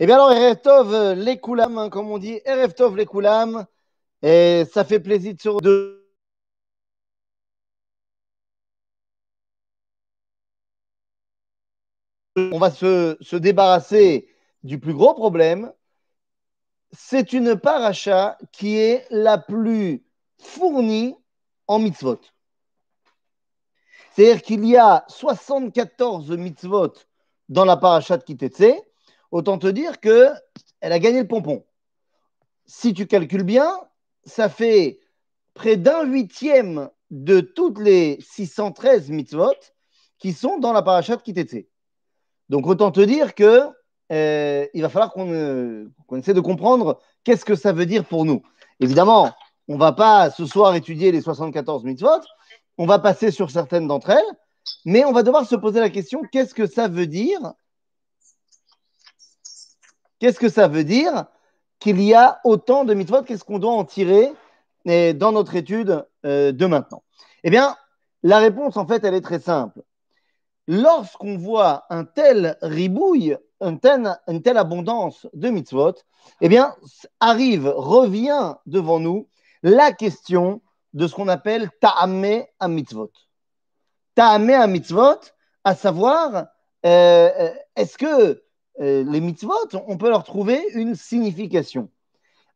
Eh bien alors, Erev Tov les Koulam, hein, comme on dit, Erev Tov les Koulam, et ça fait plaisir de se de On va se, se débarrasser du plus gros problème. C'est une paracha qui est la plus fournie en mitzvot. C'est-à-dire qu'il y a 74 mitzvot dans la paracha de Kitetse. Autant te dire que elle a gagné le pompon. Si tu calcules bien, ça fait près d'un huitième de toutes les 613 mitzvot qui sont dans la paracha de Kitetse. Donc autant te dire que euh, il va falloir qu'on qu'on essaie de comprendre qu'est-ce que ça veut dire pour nous. Évidemment, on va pas ce soir étudier les 74 mitzvot, on va passer sur certaines d'entre elles, mais on va devoir se poser la question qu'est-ce que ça veut dire Qu'est-ce que ça veut dire qu'il y a autant de mitzvot? Qu'est-ce qu'on doit en tirer eh, dans notre étude euh, de maintenant? Eh bien, la réponse, en fait, elle est très simple. Lorsqu'on voit un tel ribouille, une telle abondance de mitzvot, eh bien, arrive, revient devant nous la question de ce qu'on appelle ta'amé à mitzvot. Ta'amé à mitzvot, à savoir, euh, euh, est-ce que les mitzvot, on peut leur trouver une signification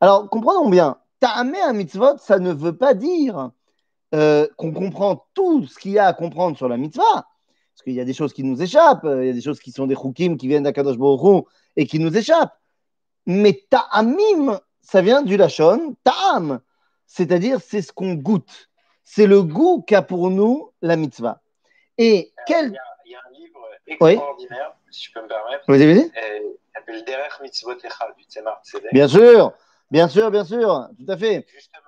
Alors, comprenons bien, ta'amé à mitzvot, ça ne veut pas dire euh, qu'on comprend tout ce qu'il y a à comprendre sur la mitzvah, parce qu'il y a des choses qui nous échappent, euh, il y a des choses qui sont des chukim qui viennent d'Akadosh Hu et qui nous échappent. Mais ta'amim, ça vient du lachon, ta'am, c'est-à-dire c'est ce qu'on goûte. C'est le goût qu'a pour nous la mitzvah. Et quel... extraordinaire, si je peux me permettre, Vous avez qui s'appelle Derech Mitzvot Echad du Tzemar Tzedek. Bien sûr, bien sûr, bien sûr, tout à fait. Justement,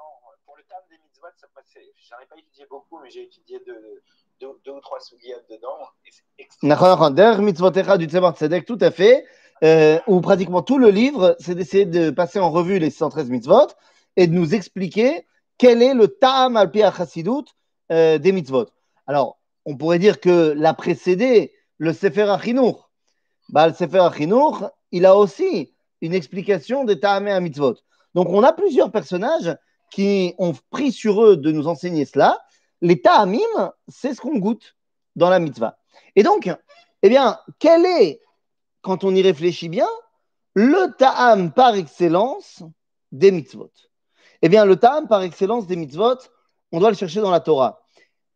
pour le terme des mitzvot, ça passait. J'en ai pas étudié beaucoup, mais j'ai étudié deux, deux, deux ou trois sougiyat dedans. Et c'est extrêmement- Nachon, nachon. Der mitzvotecha du Tzemar Tzedek, tout à fait, euh, où pratiquement tout le livre, c'est d'essayer de passer en revue les 113 mitzvot et de nous expliquer quel est le ta'am al pi chassidut euh, des mitzvot. Alors, on pourrait dire que l'a précédé le Sefer Achinour. Bah, le Sefer Achinour, il a aussi une explication des ta'amé à mitzvot. Donc, on a plusieurs personnages qui ont pris sur eux de nous enseigner cela. Les ta'amim, c'est ce qu'on goûte dans la mitzvah. Et donc, eh bien, quel est, quand on y réfléchit bien, le ta'am par excellence des mitzvot? Eh bien, le ta'am par excellence des mitzvot, on doit le chercher dans la Torah.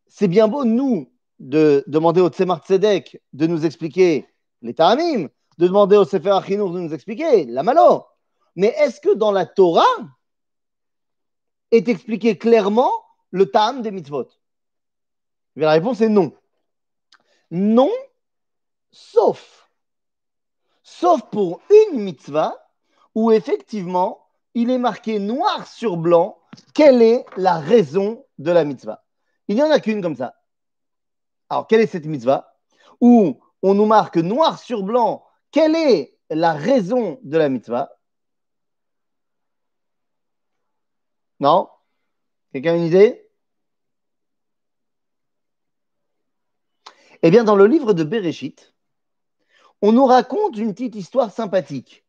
C'est bien beau, nous, de demander au Tzemar Tzedek de nous expliquer les ta'amim, de demander au Sefer Achinour de nous expliquer la malo. Mais est-ce que dans la Torah est expliqué clairement le ta'am des mitzvot? La réponse est non. Non, sauf, sauf pour une mitzvah où effectivement il est marqué noir sur blanc quelle est la raison de la mitzvah. Il n'y en a qu'une comme ça. Alors, quelle est cette mitzvah Où on nous marque noir sur blanc quelle est la raison de la mitzvah? Non? Quelqu'un a une idée? Eh bien, dans le livre de Bereshit, on nous raconte une petite histoire sympathique.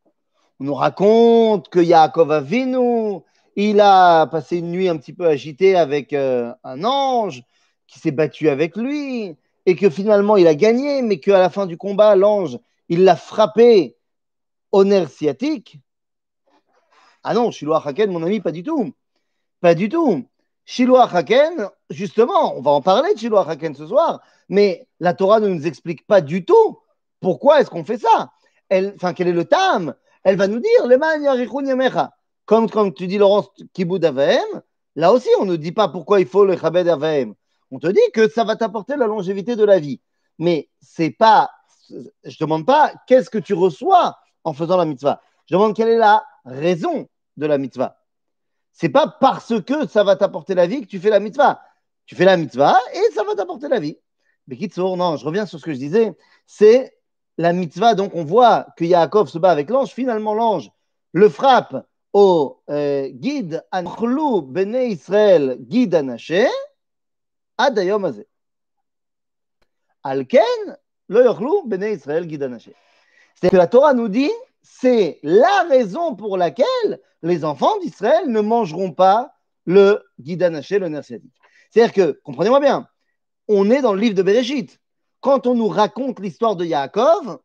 On nous raconte que Yaakov Avinu, il a passé une nuit un petit peu agitée avec euh, un ange qui s'est battu avec lui et que finalement il a gagné, mais qu'à la fin du combat, l'ange, il l'a frappé au nerf sciatique. Ah non, Shiloh Haken, mon ami, pas du tout. Pas du tout. Shiloh Haken, justement, on va en parler de Shiloh Haken ce soir, mais la Torah ne nous explique pas du tout pourquoi est-ce qu'on fait ça. Enfin, quel est le tam? Elle va nous dire, le. Comme quand tu dis, Laurence, kibud avahem, là aussi, on ne dit pas pourquoi il faut le chabed avahem. On te dit que ça va t'apporter la longévité de la vie. Mais c'est pas, je demande pas qu'est-ce que tu reçois en faisant la mitzvah. Je demande quelle est la raison de la mitzvah. C'est pas parce que ça va t'apporter la vie que tu fais la mitzvah. Tu fais la mitzvah et ça va t'apporter la vie. Mais Kitsour, non, je reviens sur ce que je disais. C'est la mitzvah, donc on voit que Yaakov se bat avec l'ange. Finalement, l'ange le frappe au euh, guide Bene Israël, guide Anaché, Anaché. C'est que la Torah nous dit c'est la raison pour laquelle les enfants d'Israël ne mangeront pas le guidanaché, le nerf C'est-à-dire que, comprenez-moi bien, on est dans le livre de Bereshit. Quand on nous raconte l'histoire de Yaakov,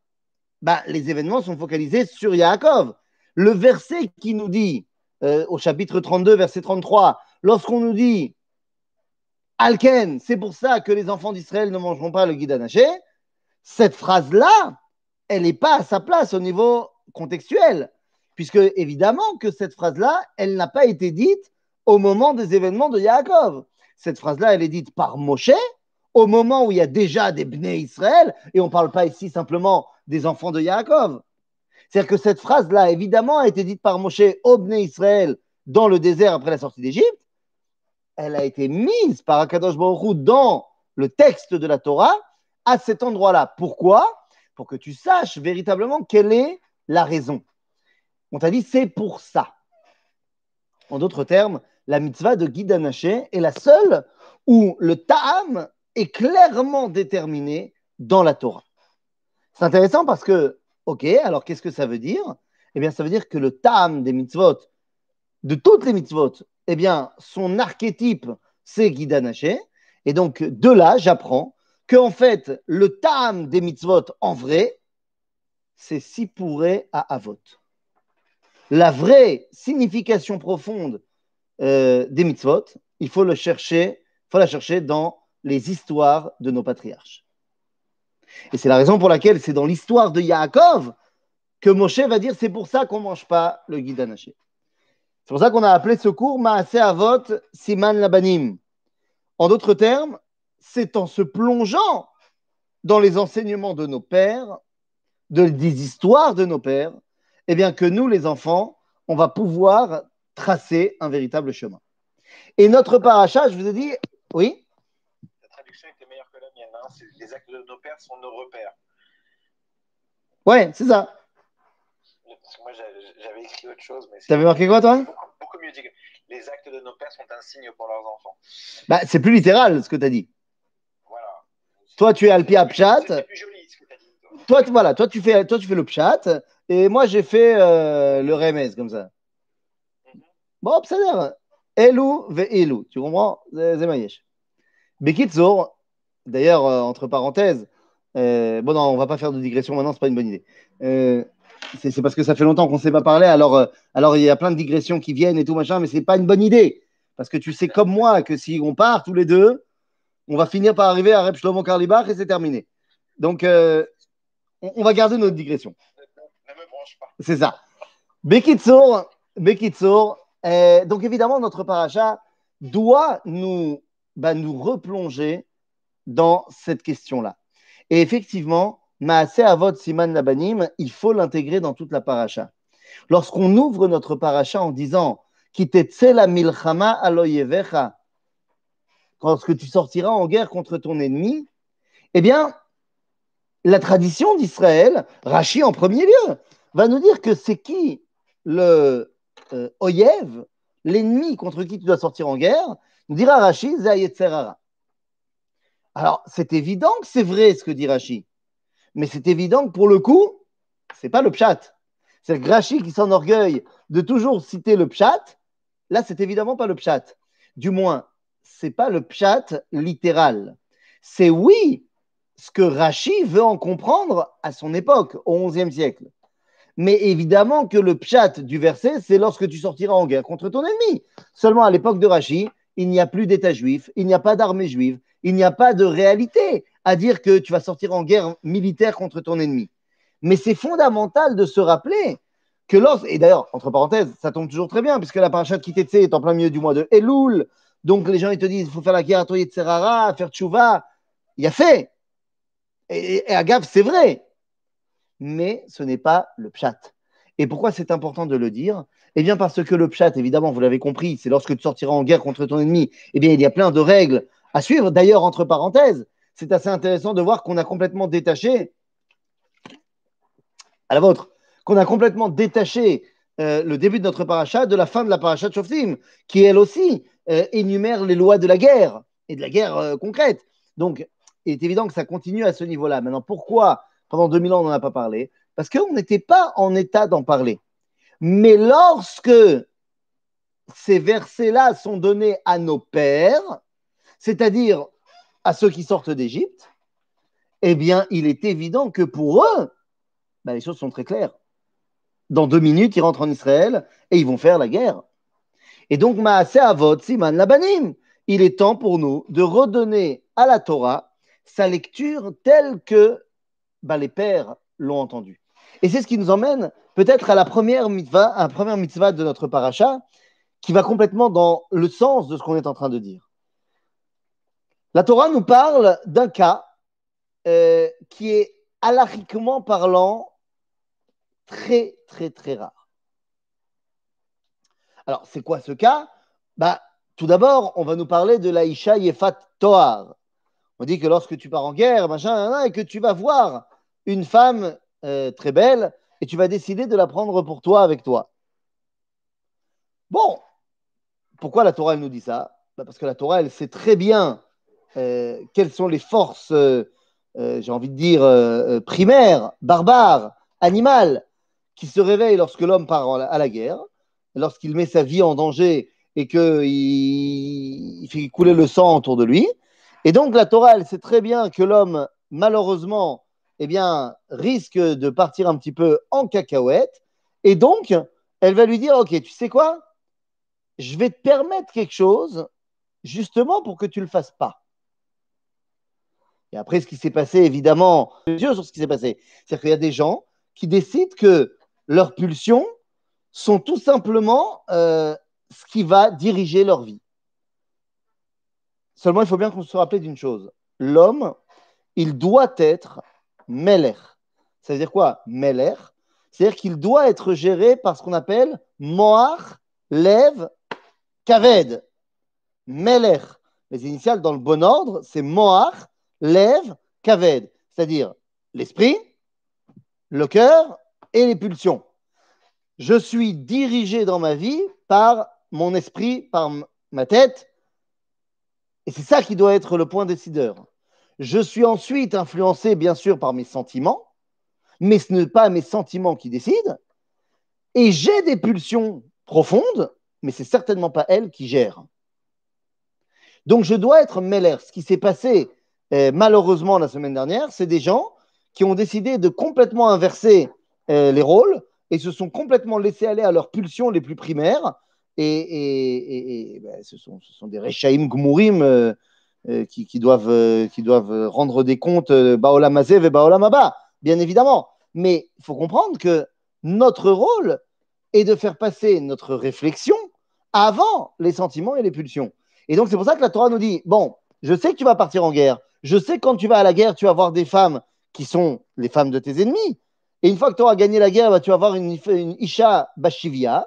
bah, les événements sont focalisés sur Yaakov. Le verset qui nous dit, euh, au chapitre 32, verset 33, lorsqu'on nous dit Alken, c'est pour ça que les enfants d'Israël ne mangeront pas le guidanaché, cette phrase-là, elle n'est pas à sa place au niveau contextuel, puisque évidemment que cette phrase-là, elle n'a pas été dite au moment des événements de Yaakov. Cette phrase-là, elle est dite par Moshe au moment où il y a déjà des Bnei Israël, et on ne parle pas ici simplement des enfants de Yaakov. C'est-à-dire que cette phrase-là, évidemment, a été dite par Moshe au Bnei Israël dans le désert après la sortie d'Égypte. Elle a été mise par Akadosh Baruch dans le texte de la Torah à cet endroit-là. Pourquoi? Pour que tu saches véritablement quelle est la raison. On t'a dit c'est pour ça. En d'autres termes, la mitzvah de Guidanaché est la seule où le ta'am est clairement déterminé dans la Torah. C'est intéressant parce que, ok, alors qu'est-ce que ça veut dire? Eh bien, ça veut dire que le ta'am des mitzvot, de toutes les mitzvot, eh bien, son archétype, c'est Guidanaché. Et donc, de là, j'apprends qu'en fait, le ta'am des mitzvot en vrai, c'est Sipuré à Avot. La vraie signification profonde euh, des mitzvot, il faut, le chercher, faut la chercher dans les histoires de nos patriarches. Et c'est la raison pour laquelle c'est dans l'histoire de Yaakov que Moshe va dire c'est pour ça qu'on ne mange pas le guide C'est pour ça qu'on a appelé ce cours Maase Avot Siman Labanim. En d'autres termes, c'est en se plongeant dans les enseignements de nos pères, de, des histoires de nos pères, eh bien que nous, les enfants, on va pouvoir tracer un véritable chemin. Et notre paracha, je vous ai dit, oui? La traduction était meilleure que la mienne. Hein. Les actes de nos pères sont nos repères. Ouais, c'est ça. Parce que moi, j'avais écrit autre chose. Mais T'avais marqué quoi, toi? Beaucoup, mieux dit. Les actes de nos pères sont un signe pour leurs enfants. Bah, c'est plus littéral ce que tu as dit. Voilà. Toi, tu es Alpi Apchat. C'est plus joli ce que tu as dit. Toi, voilà, toi, tu fais, toi, tu fais le Pchat. Et moi, j'ai fait euh, le Remez comme ça. Mhm. Bon, c'est Elou ve Elou. Tu comprends? C'est Mayesh. Bekitzour, d'ailleurs, euh, entre parenthèses, euh, bon, non, on va pas faire de digression maintenant, c'est pas une bonne idée. C'est parce que ça fait longtemps qu'on ne s'est pas parlé, alors, alors il y a plein de digressions qui viennent et tout machin, mais c'est pas une bonne idée. Parce que tu sais comme moi que si on part tous les deux, on va finir par arriver à Rep Shlomo Karlibach et c'est terminé. Donc, on, va garder notre digression. C'est ça. Bekitsour, Bekitsour. Euh, donc évidemment, notre paracha doit nous, bah, nous replonger dans cette question-là. Et effectivement, Maase Avot Siman Labanim, il faut l'intégrer dans toute la paracha. Lorsqu'on ouvre notre paracha en disant la milchama aloyevecha, lorsque tu sortiras en guerre contre ton ennemi, eh bien, la tradition d'Israël, Rachi en premier lieu, va nous dire que c'est qui le euh, Oyev, l'ennemi contre qui tu dois sortir en guerre, nous dira Rashi, Zayetzerara. Alors, c'est évident que c'est vrai ce que dit Rashi, mais c'est évident que pour le coup, c'est pas le pchat. C'est Rashi qui s'enorgueille de toujours citer le pchat. Là, c'est évidemment pas le pchat. Du moins, c'est pas le pchat littéral. C'est oui ce que Rashi veut en comprendre à son époque, au XIe siècle. Mais évidemment que le pchat du verset, c'est lorsque tu sortiras en guerre contre ton ennemi. Seulement à l'époque de Rachi, il n'y a plus d'État juif, il n'y a pas d'armée juive, il n'y a pas de réalité à dire que tu vas sortir en guerre militaire contre ton ennemi. Mais c'est fondamental de se rappeler que lorsque, et d'ailleurs, entre parenthèses, ça tombe toujours très bien, puisque la parachat Kitetse est en plein milieu du mois de Elul, donc les gens ils te disent il faut faire la guerre à Toye Serara, faire Tchouva, il y a fait. Et, et, et c'est vrai mais ce n'est pas le pchat. Et pourquoi c'est important de le dire? Eh bien parce que le pchat, évidemment, vous l'avez compris, c'est lorsque tu sortiras en guerre contre ton ennemi, eh bien il y a plein de règles à suivre. D'ailleurs, entre parenthèses, c'est assez intéressant de voir qu'on a complètement détaché, à la vôtre, qu'on a complètement détaché euh, le début de notre paracha de la fin de la paracha de Shoftim, qui elle aussi euh, énumère les lois de la guerre et de la guerre euh, concrète. Donc, il est évident que ça continue à ce niveau-là. Maintenant, pourquoi pendant 2000 ans, on n'en a pas parlé? parce qu'on n'était pas en état d'en parler. Mais lorsque ces versets-là sont donnés à nos pères, c'est-à-dire à ceux qui sortent d'Égypte, eh bien, il est évident que pour eux, ben, les choses sont très claires. Dans deux minutes, ils rentrent en Israël et ils vont faire la guerre. Et donc, Maaseh Avot, Siman Labanim, il est temps pour nous de redonner à la Torah sa lecture telle que ben, les pères l'ont entendue. Et c'est ce qui nous emmène peut-être à la première mitzvah, à la première mitzvah de notre paracha, qui va complètement dans le sens de ce qu'on est en train de dire. La Torah nous parle d'un cas euh, qui est alariquement parlant très, très, très rare. Alors, c'est quoi ce cas? Bah, Tout d'abord, on va nous parler de la Isha Yefat Toar. On dit que lorsque tu pars en guerre, machin, et que tu vas voir une femme euh, très belle, et tu vas décider de la prendre pour toi avec toi. Bon, pourquoi la Torah elle nous dit ça? Bah, Parce que la Torah, elle sait très bien quelles sont les forces, euh, j'ai envie de dire, primaires, barbares, animales, qui se réveillent lorsque l'homme part à la guerre, lorsqu'il met sa vie en danger et qu'il il fait couler le sang autour de lui. Et donc la Torah, elle sait très bien que l'homme, malheureusement, eh bien, risque de partir un petit peu en cacahuète. Et donc, elle va lui dire, OK, tu sais quoi? Je vais te permettre quelque chose, justement pour que tu ne le fasses pas. Et après, ce qui s'est passé, évidemment, sur ce qui s'est passé. C'est-à-dire qu'il y a des gens qui décident que leurs pulsions sont tout simplement euh, ce qui va diriger leur vie. Seulement, il faut bien qu'on se rappelle d'une chose. L'homme, il doit être Meler. Ça veut dire quoi Meler C'est-à-dire qu'il doit être géré par ce qu'on appelle Moar, Lev, Kaved. Meler. Les initiales dans le bon ordre, c'est Moar, Lev, Kaved. C'est-à-dire l'esprit, le cœur et les pulsions. Je suis dirigé dans ma vie par mon esprit, par ma tête. Et c'est ça qui doit être le point décideur. Je suis ensuite influencé, bien sûr, par mes sentiments, mais ce n'est pas mes sentiments qui décident. Et j'ai des pulsions profondes, mais c'est certainement pas elles qui gèrent. Donc je dois être mêleur. Ce qui s'est passé malheureusement la semaine dernière, c'est des gens qui ont décidé de complètement inverser euh, les rôles et se sont complètement laissés aller à leurs pulsions les plus primaires. Et, ben, ce, sont, des Rechaim Gmurim. Euh, euh, qui, doivent, qui doivent rendre des comptes Baolam Azev et Baolam Abba, bien évidemment. Mais il faut comprendre que notre rôle est de faire passer notre réflexion avant les sentiments et les pulsions. Et donc, c'est pour ça que la Torah nous dit Bon, je sais que tu vas partir en guerre. Je sais quand tu vas à la guerre, tu vas voir des femmes qui sont les femmes de tes ennemis. Et une fois que tu auras gagné la guerre, bah, tu vas voir une, une Isha Bashivia,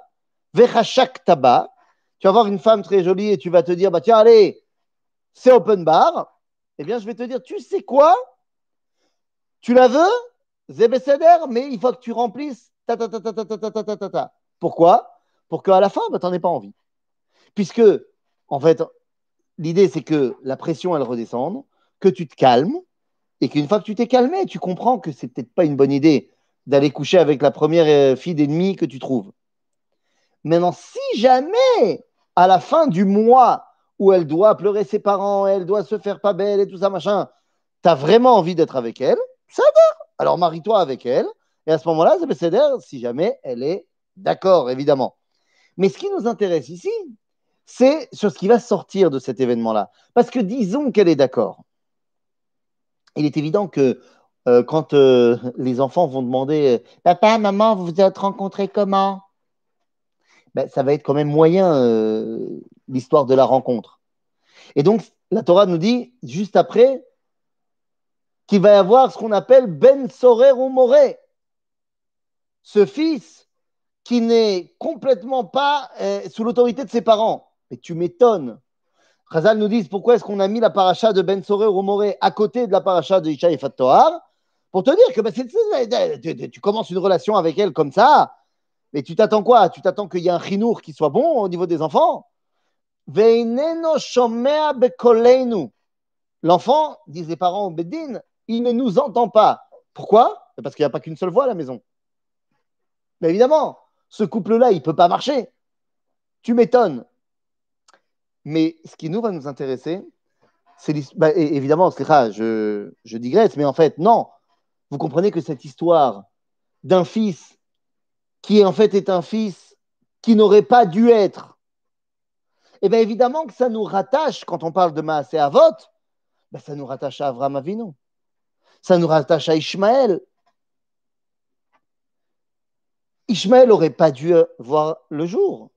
Vechashak Taba. Tu vas voir une femme très jolie et tu vas te dire bah, Tiens, allez, c'est open bar, eh bien, je vais te dire, tu sais quoi Tu la veux Zébécéder, mais il faut que tu remplisses ta ta ta ta ta ta ta ta ta ta. Pourquoi Pour qu'à la fin, bah, tu n'en aies pas envie. Puisque, en fait, l'idée, c'est que la pression, elle redescende, que tu te calmes, et qu'une fois que tu t'es calmé, tu comprends que c'est peut-être pas une bonne idée d'aller coucher avec la première fille d'ennemi que tu trouves. Maintenant, si jamais, à la fin du mois, où elle doit pleurer ses parents, elle doit se faire pas belle et tout ça, machin, tu as vraiment envie d'être avec elle, ça Alors marie-toi avec elle, et à ce moment-là, peut si jamais elle est d'accord, évidemment. Mais ce qui nous intéresse ici, c'est sur ce qui va sortir de cet événement-là. Parce que disons qu'elle est d'accord. Il est évident que euh, quand euh, les enfants vont demander Papa, maman, vous vous êtes rencontrés comment? Ben, Ça va être quand même moyen euh, l'histoire de la rencontre. Et donc, la Torah nous dit, juste après, qu'il va y avoir ce qu'on appelle Ben Sorer ou Moré. Ce fils qui n'est complètement pas euh, sous l'autorité de ses parents. Mais tu m'étonnes. Khazal nous dit pourquoi est-ce qu'on a mis la paracha de Ben Sorer ou Moré à côté de la paracha de Isha et Pour te dire que ben, tu, commences une relation avec elle comme ça, mais tu t'attends quoi? Tu t'attends qu'il y ait un chinour qui soit bon au niveau des enfants? L'enfant, disent les parents au Bedin, il ne nous entend pas. Pourquoi? Parce qu'il n'y a pas qu'une seule voie à la maison. Mais évidemment, ce couple-là, il ne peut pas marcher. Tu m'étonnes. Mais ce qui nous va nous intéresser, c'est bah, évidemment, je, je digresse, mais en fait, non. Vous comprenez que cette histoire d'un fils qui en fait est un fils qui n'aurait pas dû être, eh bien évidemment que ça nous rattache, quand on parle de Maasé Avot, ben ça nous rattache à Avram Avinu. Ça nous rattache à Ishmaël. Ishmaël n'aurait pas dû voir le jour,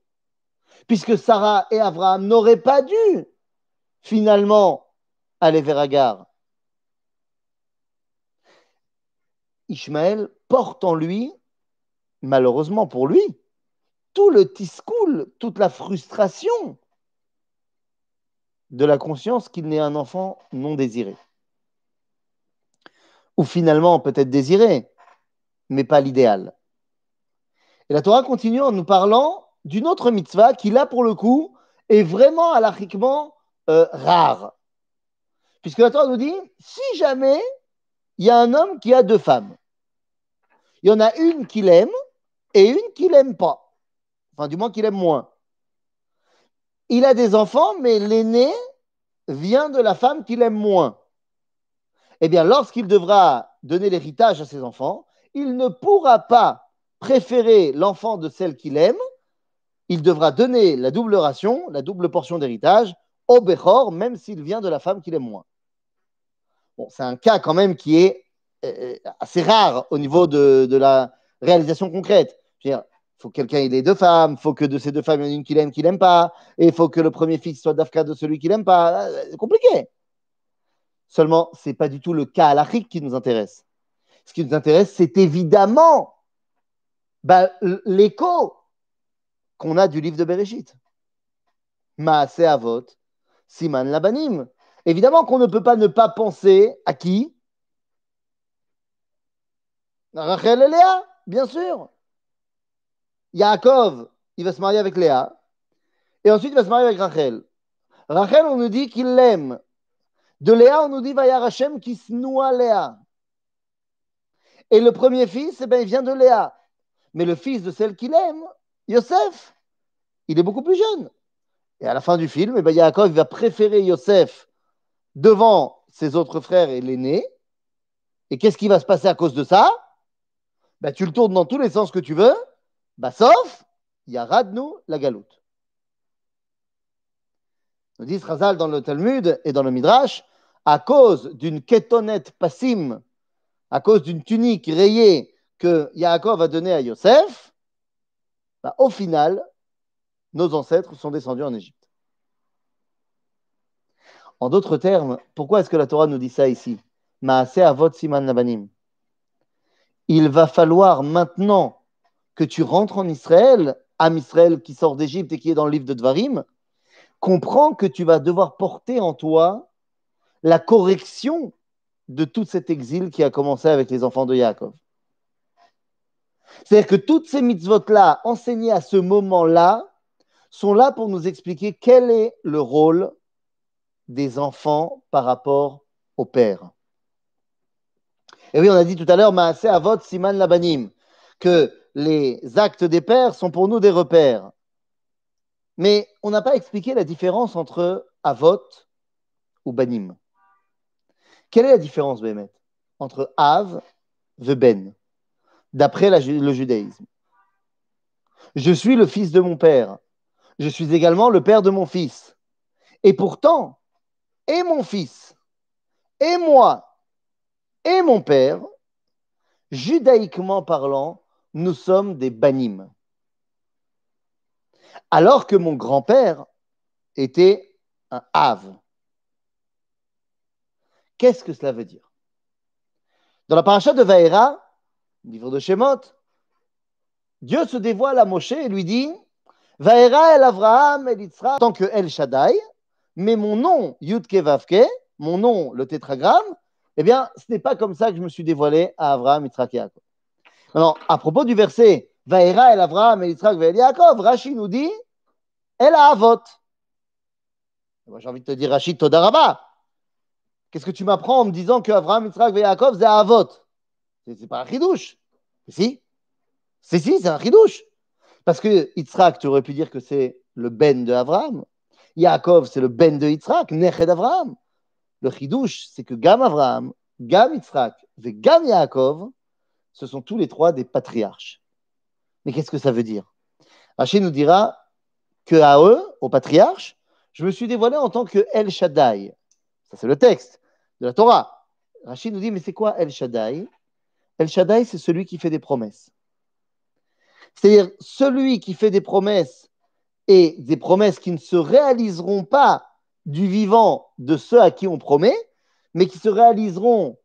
puisque Sarah et Abraham n'auraient pas dû finalement aller vers Agar. Ishmaël porte en lui, malheureusement pour lui, tout le tiscoul, toute la frustration de la conscience qu'il n'est un enfant non désiré. Ou finalement peut-être désiré, mais pas l'idéal. Et la Torah continue en nous parlant d'une autre mitzvah qui, là, pour le coup, est vraiment alachiquement euh, rare. Puisque la Torah nous dit, si jamais il y a un homme qui a deux femmes, il y en a une qu'il aime et une qu'il n'aime pas. Enfin, du moins qu'il aime moins. Il a des enfants, mais l'aîné vient de la femme qu'il aime moins. Eh bien, lorsqu'il devra donner l'héritage à ses enfants, il ne pourra pas préférer l'enfant de celle qu'il aime, il devra donner la double ration, la double portion d'héritage au Bechor, même s'il vient de la femme qu'il aime moins. C'est un cas quand même qui est euh, assez rare au niveau de, la réalisation concrète. Il faut que quelqu'un ait deux femmes, il faut que de ces deux femmes, il y en ait une qu'il aime, qu'il n'aime pas, et il faut que le premier fils soit d'Afka de celui qu'il n'aime pas. Euh, c'est compliqué. Seulement, ce n'est pas du tout le cas à l'Afrique qui nous intéresse. Ce qui nous intéresse, c'est évidemment bah, l'écho qu'on a du livre de Bereshit. Maase Avot, Siman Labanim. Évidemment qu'on ne peut pas ne pas penser à qui? Rachel et Léa, bien sûr. Yaakov, il va se marier avec Léa. Et ensuite, il va se marier avec Rachel. Rachel, on nous dit qu'il l'aime. De Léa, on nous dit Vayar Hashem qui se noie Léa. Et le premier fils, eh ben, il vient de Léa. Mais le fils de celle qu'il aime, Yosef, il est beaucoup plus jeune. Et à la fin du film, eh ben, Yaakov va préférer Yosef devant ses autres frères et l'aîné. Et qu'est-ce qui va se passer à cause de ça? Ben, Tu le tournes dans tous les sens que tu veux, bah, sauf, il y a Radnou la galoute. Nous dit Razal dans le Talmud et dans le Midrash, à cause d'une kétonette passim, à cause d'une tunique rayée que Yaakov a donné à Yosef, bah, au final, nos ancêtres sont descendus en Égypte. En d'autres termes, pourquoi est-ce que la Torah nous dit ça ici? Avot siman nabanim. Il va falloir maintenant que tu rentres en Israël, Am Israël qui sort d'Égypte et qui est dans le livre de Dvarim, comprends que tu vas devoir porter en toi la correction de tout cet exil qui a commencé avec les enfants de Yaakov. C'est-à-dire que toutes ces mitzvot-là, enseignées à ce moment-là, sont là pour nous expliquer quel est le rôle des enfants par rapport au père. Et oui, on a dit tout à l'heure, Maasé Avot Siman Labanim, que les actes des pères sont pour nous des repères. Mais on n'a pas expliqué la différence entre Avot ou Banim. Quelle est la différence, Bémet, entre Av et Ben? D'après le judaïsme. Je suis le fils de mon père. Je suis également le père de mon fils. Et pourtant, et mon fils, et moi, et mon père, judaïquement parlant, nous sommes des banim. Alors que mon grand-père était un Av. Qu'est-ce que cela veut dire? Dans la paracha de Vaera, livre de Shemot, Dieu se dévoile à Moshe et lui dit Vaera el Avraham el Yitzhak, tant que El Shaddai, mais mon nom, Yudke Vavke, mon nom, le tétragramme, eh bien, ce n'est pas comme ça que je me suis dévoilé à Avraham, Yitzhak Yaakov. Alors, à propos du verset Vaera el Avraham el Yitzhak et Yaakov, Rashi nous dit El Avot. J'ai envie de te dire, Rachid Todaraba. Qu'est-ce que tu m'apprends en me disant que Avraham, Yitzhak et Yaakov, c'est Avot C'est pas un chidouche. Si, si, si, c'est un chidouche. Parce que Yitzhak, tu aurais pu dire que c'est le ben de Abraham. Yaakov, c'est le ben de Yitzhak, Neched Abraham. Le chidouche, c'est que Gam Abraham, Gam Yitzhak et Gam Yaakov, ce sont tous les trois des patriarches. Mais qu'est-ce que ça veut dire? Rachid nous dira que à eux, aux patriarches, je me suis dévoilé en tant que El Shaddai. Ça, c'est le texte de la Torah. Rachid nous dit, mais c'est quoi El Shaddai? El Shaddai, c'est celui qui fait des promesses. C'est-à-dire celui qui fait des promesses et des promesses qui ne se réaliseront pas du vivant de ceux à qui on promet, mais qui se réaliseront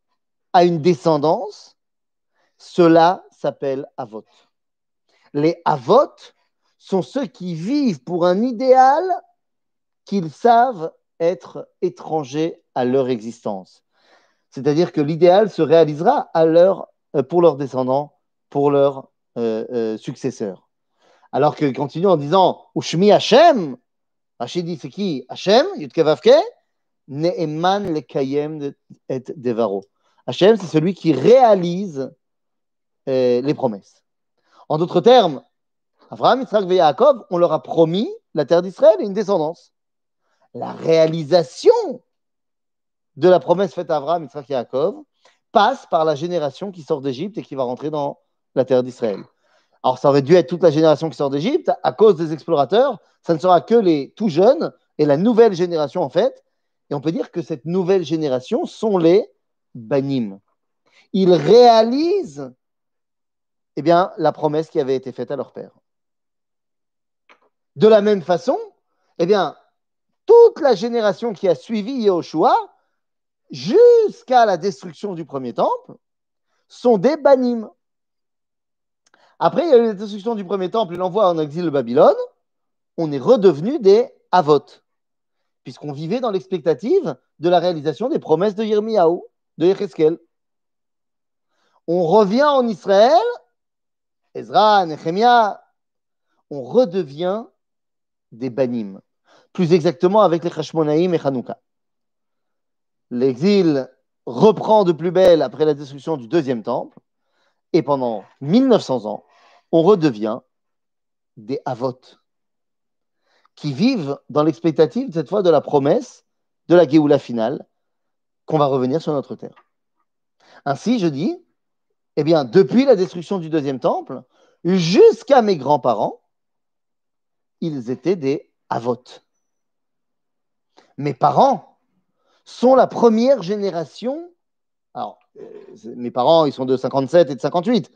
à une descendance, cela s'appelle Avot. Les Avot sont ceux qui vivent pour un idéal qu'ils savent être étrangers à leur existence. C'est-à-dire que l'idéal se réalisera à leur, pour leurs descendants, pour leurs euh, euh, successeurs. Alors qu'il continue en disant Ushmi Hashem, Rachid dit c'est qui? Hashem, Ne'eman le Kayem et Devaro. Hashem, c'est celui qui réalise les promesses. En d'autres termes, Abraham, Yitzhak et Yaakov, on leur a promis la terre d'Israël et une descendance la réalisation de la promesse faite à Abraham, Yitzhak et Yaakov passe par la génération qui sort d'Égypte et qui va rentrer dans la terre d'Israël. Alors, ça aurait dû être toute la génération qui sort d'Égypte. À cause des explorateurs, ça ne sera que les tout jeunes et la nouvelle génération, en fait. Et on peut dire que cette nouvelle génération sont les banim. Ils réalisent eh bien, la promesse qui avait été faite à leur père. De la même façon, eh bien, toute la génération qui a suivi Yehoshua, jusqu'à la destruction du premier temple, sont des banim. Après, il y a eu la destruction du premier temple et l'envoi en exil de Babylone. On est redevenu des avot, puisqu'on vivait dans l'expectative de la réalisation des promesses de Yirmiyahu, de Yecheskel. On revient en Israël, Ezra, Nehemiah, on redevient des banim plus exactement avec les Hashmonaïm et Hanouka. L'exil reprend de plus belle après la destruction du deuxième temple, et pendant 1900 ans, on redevient des Avot, qui vivent dans l'expectative, cette fois, de la promesse de la Géoula finale, qu'on va revenir sur notre terre. Ainsi, je dis, eh bien, depuis la destruction du deuxième temple, jusqu'à mes grands-parents, ils étaient des Avot mes parents sont la première génération. Alors, euh, mes parents, ils sont de 57 et de 58.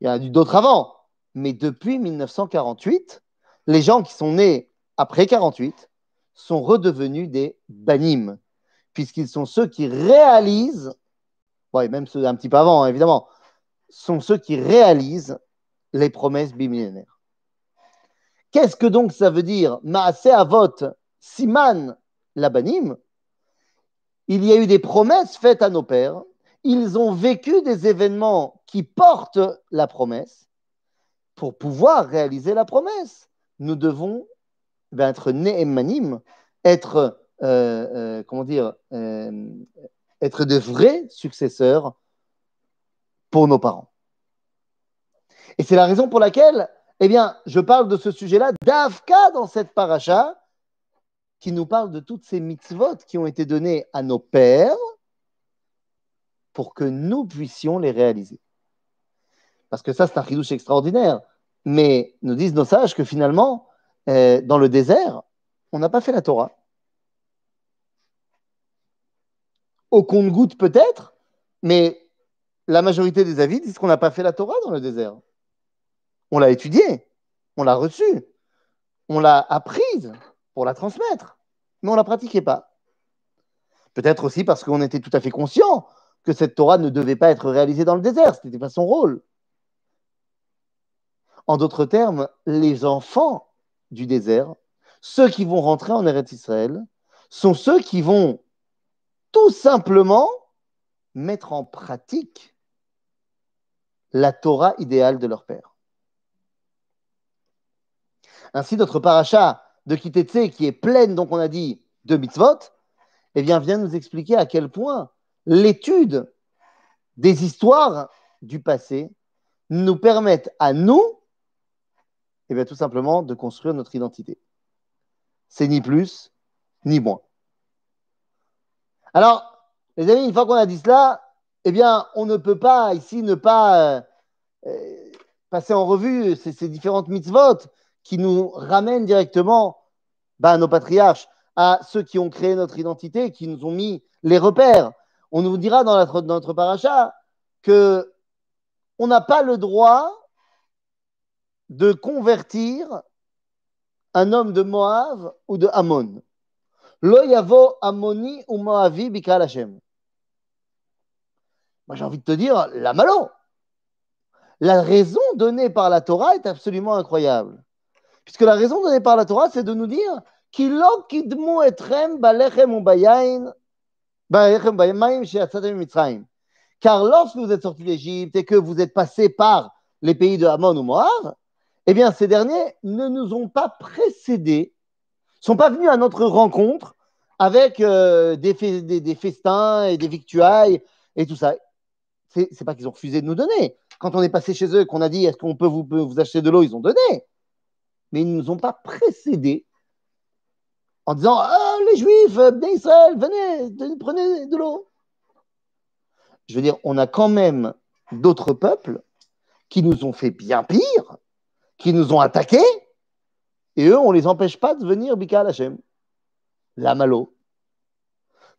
Il y a d'autres avant. Mais depuis 1948, les gens qui sont nés après 48 sont redevenus des banim, puisqu'ils sont ceux qui réalisent, même ceux un petit peu avant, hein, évidemment, sont ceux qui réalisent les promesses bimillénaires. Qu'est-ce que donc ça veut dire? Maase Avot, Siman Labanim, il y a eu des promesses faites à nos pères, ils ont vécu des événements qui portent la promesse. Pour pouvoir réaliser la promesse, nous devons ben, être néemanim, être, euh, euh, comment dire, euh, être de vrais successeurs pour nos parents. Et c'est la raison pour laquelle, eh bien, je parle de ce sujet-là d'Avka dans cette paracha, qui nous parle de toutes ces mitzvot qui ont été données à nos pères pour que nous puissions les réaliser. Parce que ça, c'est un chidouche extraordinaire. Mais nous disent nos sages que finalement, euh, dans le désert, on n'a pas fait la Torah. Au compte-goutte peut-être, mais la majorité des avis disent qu'on n'a pas fait la Torah dans le désert. On l'a étudiée, on l'a reçue, on l'a apprise, pour la transmettre, mais on ne la pratiquait pas. Peut-être aussi parce qu'on était tout à fait conscient que cette Torah ne devait pas être réalisée dans le désert, ce n'était pas son rôle. En d'autres termes, les enfants du désert, ceux qui vont rentrer en Eretz Israël, sont ceux qui vont tout simplement mettre en pratique la Torah idéale de leur père. Ainsi, notre paracha de Kitetse, qui est pleine, donc on a dit, de mitzvot, eh bien, vient nous expliquer à quel point l'étude des histoires du passé nous permettent à nous, eh bien, tout simplement, de construire notre identité. C'est ni plus ni moins. Alors, les amis, une fois qu'on a dit cela, eh bien, on ne peut pas ici ne pas euh, euh, passer en revue ces, différentes mitzvot qui nous ramènent directement à nos patriarches, à ceux qui ont créé notre identité, qui nous ont mis les repères. On nous dira dans notre, dans notre paracha que on n'a pas le droit de convertir un homme de Moab ou de Ammon. Lo yavo Ammoni ou Moavi. Moi, j'ai envie de te dire, la malo. La raison donnée par la Torah est absolument incroyable. Puisque la raison donnée par la Torah, c'est de nous dire car lorsque vous êtes sortis d'Égypte et que vous êtes passés par les pays de Hamon ou Moab, eh bien, ces derniers ne nous ont pas précédés, sont pas venus à notre rencontre avec euh, des, festins et des victuailles et tout ça. C'est, pas qu'ils ont refusé de nous donner. Quand on est passé chez eux et qu'on a dit est-ce qu'on peut vous acheter de l'eau, ils ont donné. Mais ils ne nous ont pas précédés en disant ah, les Juifs d'Israël, venez, prenez de l'eau. Je veux dire, on a quand même d'autres peuples qui nous ont fait bien pire, qui nous ont attaqués, et eux, on ne les empêche pas de venir Bika Hashem. La malo.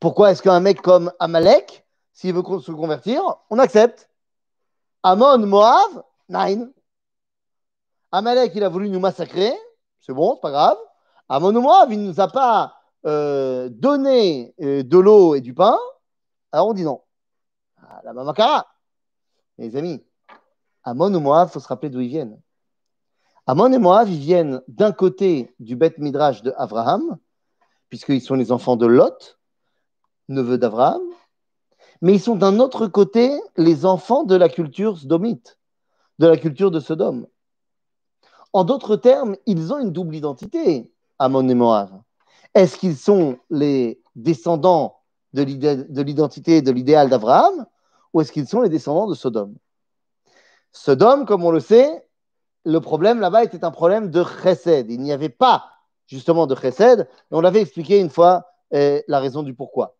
Pourquoi est-ce qu'un mec comme Amalek, s'il veut se convertir, on accepte? Amon, Moab, nine. Amalek, il a voulu nous massacrer, c'est bon, c'est pas grave. Amon Moab, il ne nous a pas euh, donné euh, de l'eau et du pain, alors on dit non. Ah, la mamakara. Les amis, Amon ou Moab, il faut se rappeler d'où ils viennent. Amon et Moab, ils viennent d'un côté du Beth Midrash de Abraham, puisqu'ils sont les enfants de Lot, neveu d'Abraham, mais ils sont d'un autre côté les enfants de la culture sodomite, de la culture de Sodome. En d'autres termes, ils ont une double identité, Amon et Moab. Est-ce qu'ils sont les descendants de l'identité de l'idéal d'Abraham, ou est-ce qu'ils sont les descendants de Sodome? Sodome, comme on le sait, le problème là-bas était un problème de chesed. Il n'y avait pas justement de chesed, on l'avait expliqué une fois eh, la raison du pourquoi.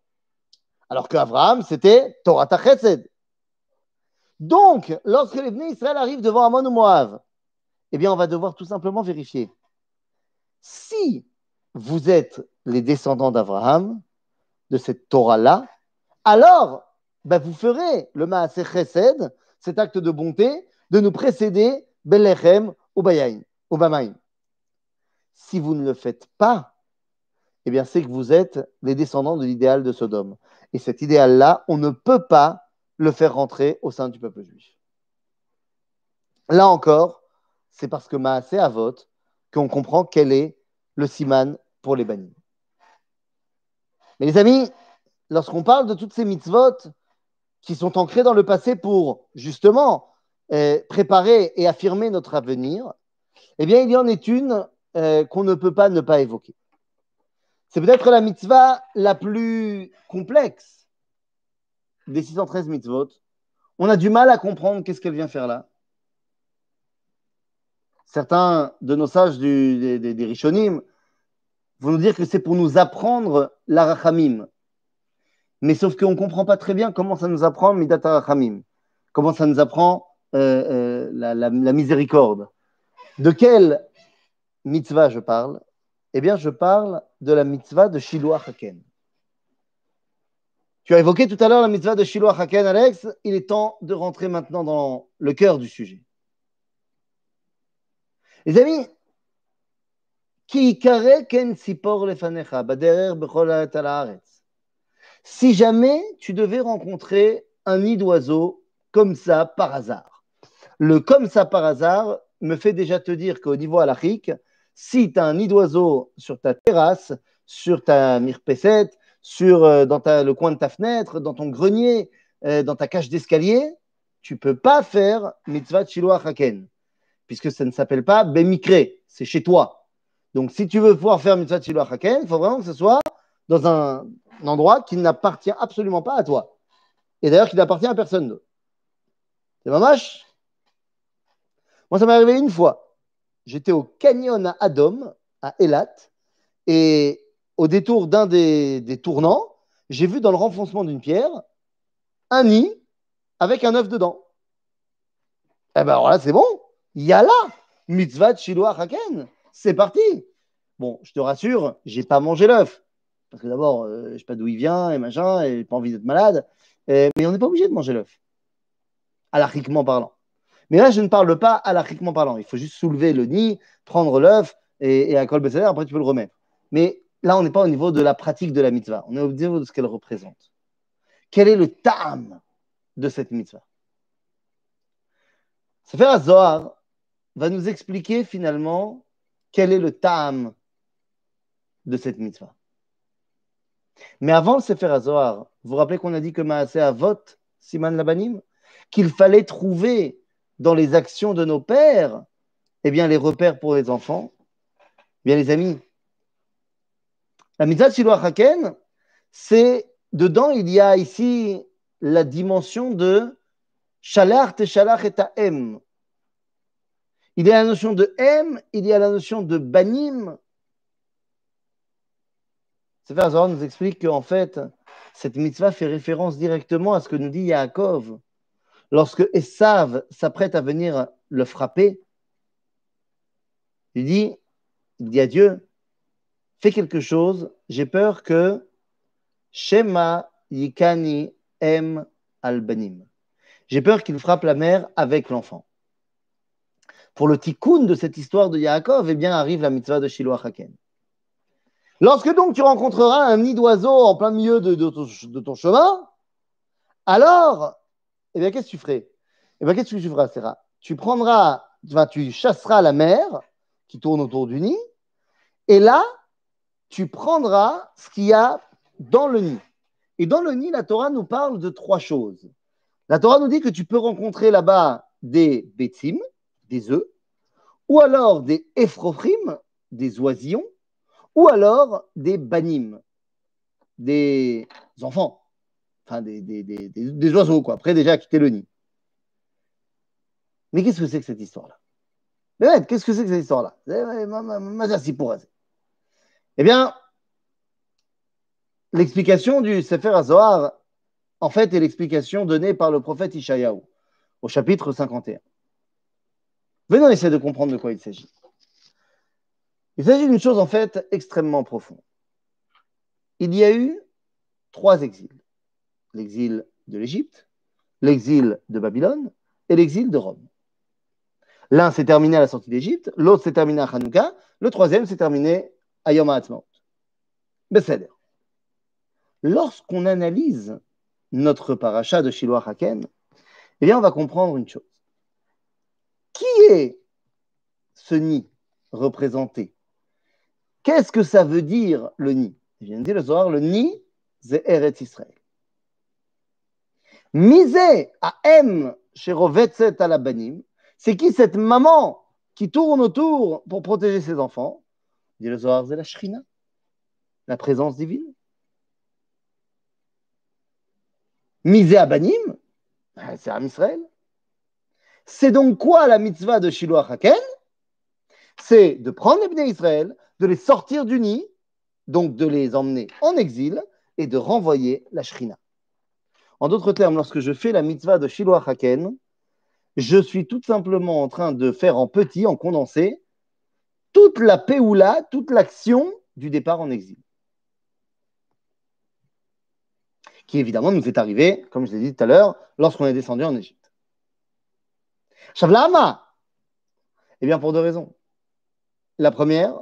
Alors qu'Abraham, c'était Torah Chesed. Donc, lorsque les Israël arrivent devant Amon ou Moab, eh bien, on va devoir tout simplement vérifier. Si vous êtes les descendants d'Abraham, de cette Torah-là, alors ben, vous ferez le Maaseh Chesed, cet acte de bonté, de nous précéder Belechem ou Bamaim. Si vous ne le faites pas, eh bien, c'est que vous êtes les descendants de l'idéal de Sodome. Et cet idéal-là, on ne peut pas le faire rentrer au sein du peuple juif. Là encore, c'est parce que Maasé Avot qu'on comprend quel est le siman pour les bannis. Mais les amis, lorsqu'on parle de toutes ces mitzvot qui sont ancrées dans le passé pour justement euh, préparer et affirmer notre avenir, eh bien, il y en est une euh, qu'on ne peut pas ne pas évoquer. C'est peut-être la mitzvah la plus complexe des 613 mitzvot. On a du mal à comprendre qu'est-ce qu'elle vient faire là. Certains de nos sages des, Rishonim vont nous dire que c'est pour nous apprendre la rachamim. Mais sauf qu'on ne comprend pas très bien comment ça nous apprend midat rachamim. Comment ça nous apprend euh, euh, la, la miséricorde. De quelle mitzvah je parle? Eh bien, je parle de la mitzvah de Shiloh Haken. Tu as évoqué tout à l'heure la mitzvah de Shiloh Haken, Alex. Il est temps de rentrer maintenant dans le cœur du sujet. Les amis, si jamais tu devais rencontrer un nid d'oiseau comme ça par hasard, le comme ça par hasard me fait déjà te dire qu'au niveau halachique, si tu as un nid d'oiseau sur ta terrasse, sur ta mirpessette, sur, euh, dans le coin de ta fenêtre, dans ton grenier, euh, dans ta cage d'escalier, tu peux pas faire mitzvah shiloh haken, puisque ça ne s'appelle pas bemikre, c'est chez toi. Donc, si tu veux pouvoir faire mitzvah shiloh haken, il faut vraiment que ce soit dans un, endroit qui n'appartient absolument pas à toi. Et d'ailleurs, qui n'appartient à personne d'autre. C'est mamache. Moi, ça m'est arrivé une fois. J'étais au canyon à Adom, à Elat, et au détour d'un des, tournants, j'ai vu dans le renfoncement d'une pierre un nid avec un œuf dedans. Eh ben alors c'est bon. Il y a là, mitzvah de Shiloh Haken. C'est parti. Bon, je te rassure, j'ai pas mangé l'œuf. Parce que d'abord, euh, je sais pas d'où il vient et machin, et pas envie d'être malade. Mais on n'est pas obligé de manger l'œuf. Alachiquement parlant. Mais là, je ne parle pas alachiquement parlant. Il faut juste soulever le nid, prendre l'œuf et, et un col après tu peux le remettre. Mais là, on n'est pas au niveau de la pratique de la mitzvah. On est au niveau de ce qu'elle représente. Quel est le tam de cette mitzvah? Sefer Zohar va nous expliquer finalement quel est le tam de cette mitzvah. Mais avant le Sefer Zohar, vous vous rappelez qu'on a dit que Maasé Avot, Siman Labanim, qu'il fallait trouver dans les actions de nos pères, eh bien, les repères pour les enfants. Eh bien, les amis, la mitzvah de Shiloh Haken, c'est dedans, il y a ici la dimension de Shalach te Shalach et M. Il y a la notion de M, il y a la notion de Banim. Sefer Zohar nous explique qu'en fait, cette mitzvah fait référence directement à ce que nous dit Yaakov. Lorsque Esav s'apprête à venir le frapper, il dit, il dit à Dieu, fais quelque chose, j'ai peur que Shema Yikani M Albanim. J'ai peur qu'il frappe la mère avec l'enfant. Pour le tikkun de cette histoire de Yaakov, eh bien, arrive la mitzvah de Shiloh Haken. Lorsque donc tu rencontreras un nid d'oiseau en plein milieu de, ton, chemin, alors, eh bien, qu'est-ce que tu ferais? Eh bien, qu'est-ce que tu feras, Tu prendras, tu chasseras la mère qui tourne autour du nid, et là, tu prendras ce qu'il y a dans le nid. Et dans le nid, la Torah nous parle de trois choses. La Torah nous dit que tu peux rencontrer là-bas des bétim, des œufs, ou alors des ephrophrim, des oisillons, ou alors des banim, des enfants, enfin des, oiseaux, quoi, après déjà quitter le nid. Mais qu'est-ce que c'est que cette histoire-là? Qu'est-ce que c'est que cette histoire-là? Eh bien, l'explication du Sefer HaZohar, en fait, est l'explication donnée par le prophète Ishayahu au chapitre 51. Venons essayer de comprendre de quoi il s'agit. Il s'agit d'une chose en fait extrêmement profonde. Il y a eu trois exils. L'exil de l'Égypte, l'exil de Babylone et l'exil de Rome. L'un s'est terminé à la sortie d'Égypte, l'autre s'est terminé à Hanouka, le troisième s'est terminé à Yom HaAtzmaut. Lorsqu'on analyse notre paracha de Shiloh Haken, eh bien, on va comprendre une chose. Qui est ce nid représenté? Qu'est-ce que ça veut dire le nid? Je viens de dire le soir, le nid, c'est Eretz Israël. Misé à M chez Rovetzet Alabanim, c'est qui cette maman qui tourne autour pour protéger ses enfants? Dit le Zohar, c'est la Shrina, la présence divine. Misé à Banim, ben, c'est Am Israël. C'est donc quoi la mitzvah de Shiloh Haken? C'est de prendre les Bnei Israël, de les sortir du nid, donc de les emmener en exil et de renvoyer la Shrina. En d'autres termes, lorsque je fais la mitzvah de Shiloh Haken, je suis tout simplement en train de faire en petit, en condensé, toute la péoula, toute l'action du départ en exil. Qui évidemment nous est arrivé, comme je l'ai dit tout à l'heure, lorsqu'on est descendu en Égypte. Shavlama Eh bien, pour deux raisons. La première,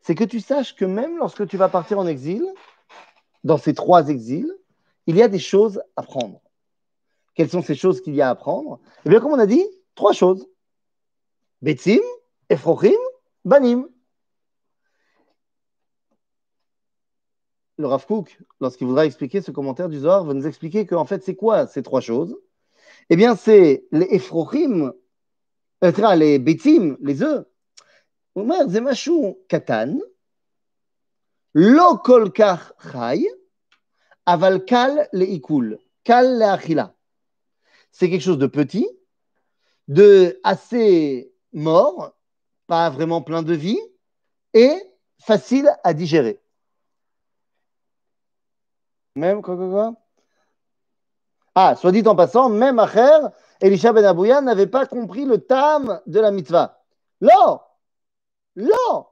c'est que tu saches que même lorsque tu vas partir en exil, dans ces trois exils, il y a des choses à prendre. Quelles sont ces choses qu'il y a à prendre? Eh bien, comme on a dit, trois choses. Betzim, Ephrochim, Banim. Le Rav Kook, lorsqu'il voudra expliquer ce commentaire du Zohar, va nous expliquer qu'en fait, c'est quoi ces trois choses? Eh bien, c'est les Ephrochim, Ikul, Kal le Achila. C'est quelque chose de petit, de assez mort, pas vraiment plein de vie, et facile à digérer. Même quoi, quoi, quoi? Ah, soit dit en passant, même Acher, Elisha Ben Abouya n'avait pas compris le tam de la mitzvah. Non Non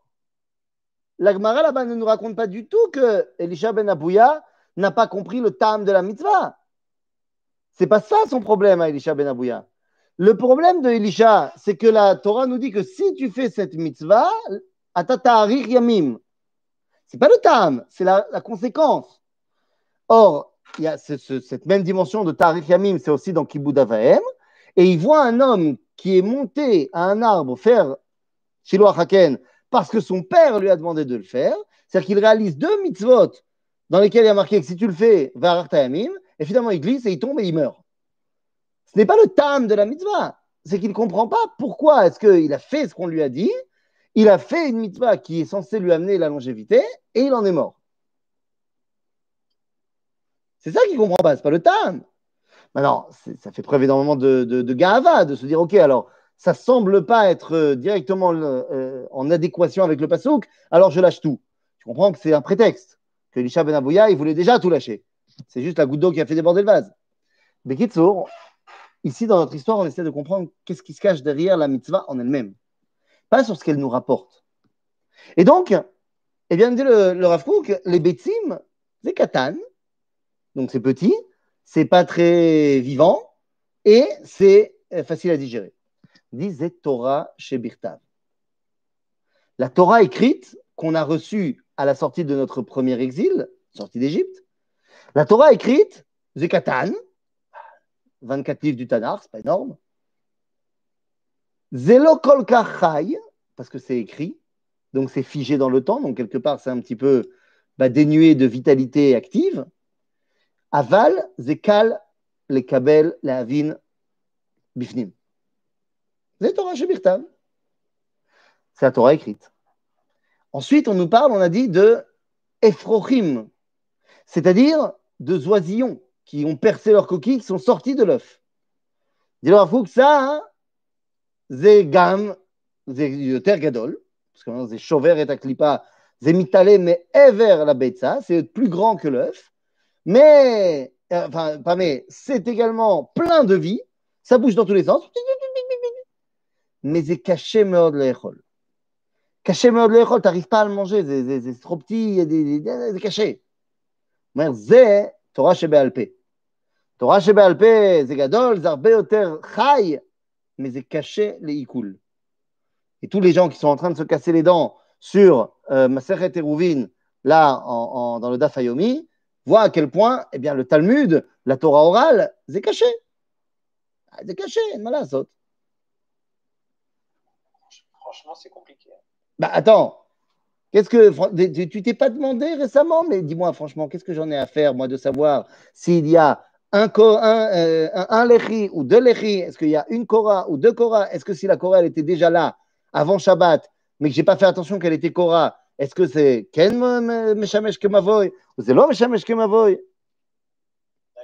La Gemara là-bas ne nous raconte pas du tout que Elisha Ben Abouya n'a pas compris le tam de la mitzvah. C'est pas ça son problème à Elisha Ben Abouya. Le problème de Elisha, c'est que la Torah nous dit que si tu fais cette mitzvah, atata'arich yamim. C'est pas le tam, c'est la, conséquence. Or, il y a cette même dimension de tarich yamim, c'est aussi dans Kibbutz Avahem. Et il voit un homme qui est monté à un arbre faire Shiloh Haken parce que son père lui a demandé de le faire. C'est-à-dire qu'il réalise deux mitzvot dans lesquels il a marqué que si tu le fais, va yamim, et finalement il glisse et il tombe et il meurt. Ce n'est pas le tam de la mitzvah, c'est qu'il ne comprend pas pourquoi est-ce qu'il a fait ce qu'on lui a dit, il a fait une mitzvah qui est censée lui amener la longévité, et il en est mort. C'est ça qu'il ne comprend pas, ce n'est pas le tam. Maintenant, ça fait preuve énormément de, de, de gava, de se dire, ok, alors ça semble pas être euh, directement euh, en adéquation avec le pasouk, alors je lâche tout. Tu comprends que c'est un prétexte, que Elisha Ben Abouya, il voulait déjà tout lâcher. C'est juste la goutte d'eau qui a fait déborder le vase. Bekitsour, ici dans notre histoire, on essaie de comprendre qu'est-ce qui se cache derrière la mitzvah en elle-même, pas sur ce qu'elle nous rapporte. Et donc, eh bien, dit le, le Rav les bétim, c'est katan, donc c'est petit, c'est pas très vivant et c'est euh, facile à digérer. Disait Torah chez Birtav. La Torah écrite qu'on a reçue à la sortie de notre premier exil, sortie d'Égypte, la Torah écrite, Zekatan, 24 livres du Tanakh, c'est pas énorme. Zelo parce que c'est écrit, donc c'est figé dans le temps, donc quelque part c'est un petit peu bah, dénué de vitalité active. Aval, Zekal, le Kabel, le Havin, Bifnim. C'est Torah Shebirtav. C'est la Torah écrite. Ensuite, on nous parle, on a dit, de Ephrochim, c'est-à-dire de oisillons qui ont percé leur coquille, qui sont sortis de l'œuf. Dis-leur à que ça, c'est gam, c'est yoter gadol, parce que c'est chover et aklipa, c'est mitale, mais ever la betza, c'est plus grand que l'œuf, mais, euh, enfin, pas mais, c'est également plein de vie, ça bouge dans tous les sens. Mais c'est caché meur de l'échol. Caché meur de l'échol, t'arrives pas à le manger, c'est trop petit, c'est caché. Mais c'est Torah chez Béalpé. Torah chez Béalpé, c'est gadol, zarbeoter, chai, mais c'est caché les. Et tous les gens qui sont en train de se casser les dents sur euh, Maseret Eruvin, là, dans le Dafayomi, voient à quel point eh bien, le Talmud, la Torah orale, c'est caché. Ah, c'est caché, malasot. Franchement, c'est compliqué. Bah attends, Qu'est-ce que tu t'es pas demandé récemment, mais dis-moi franchement, qu'est-ce que j'en ai à faire, moi, de savoir s'il y a un, un, euh, un, ou deux lechi, est-ce qu'il y a une Korah ou deux Korah Est-ce que si la Korah elle était déjà là avant Shabbat, mais que j'ai pas fait attention qu'elle était Korah, est-ce que c'est Ken Meshamesh Kemavoy ou c'est l'homme Meshamesh Kemavoy Et